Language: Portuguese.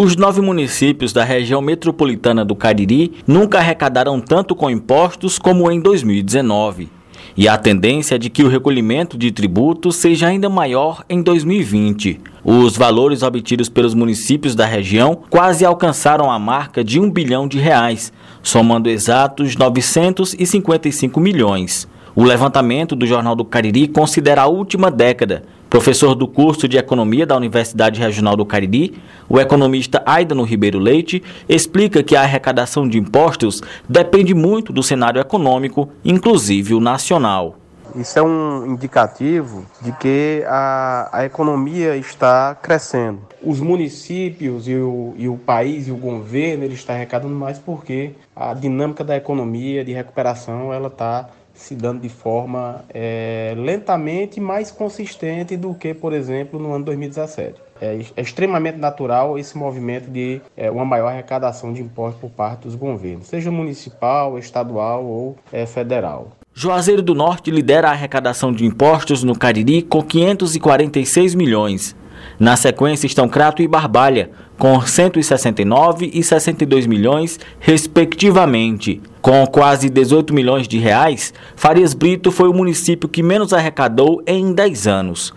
Os nove municípios da região metropolitana do Cariri nunca arrecadaram tanto com impostos como em 2019. E a tendência é de que o recolhimento de tributos seja ainda maior em 2020. Os valores obtidos pelos municípios da região quase alcançaram a marca de um bilhão de reais, somando exatos 955 milhões. O levantamento do Jornal do Cariri considera a última década. Professor do curso de Economia da Universidade Regional do Cariri, o economista Aidano Ribeiro Leite explica que a arrecadação de impostos depende muito do cenário econômico, inclusive o nacional. Isso é um indicativo de que a, a economia está crescendo. Os municípios e o, e o país e o governo ele está arrecadando mais porque a dinâmica da economia de recuperação ela está se dando de forma é, lentamente mais consistente do que, por exemplo, no ano 2017. É, é extremamente natural esse movimento de é, uma maior arrecadação de impostos por parte dos governos, seja municipal, estadual ou é, federal. Juazeiro do Norte lidera a arrecadação de impostos no Cariri com 546 milhões. Na sequência estão Crato e Barbalha, com 169 e 62 milhões, respectivamente. Com quase 18 milhões de reais, Farias Brito foi o município que menos arrecadou em 10 anos.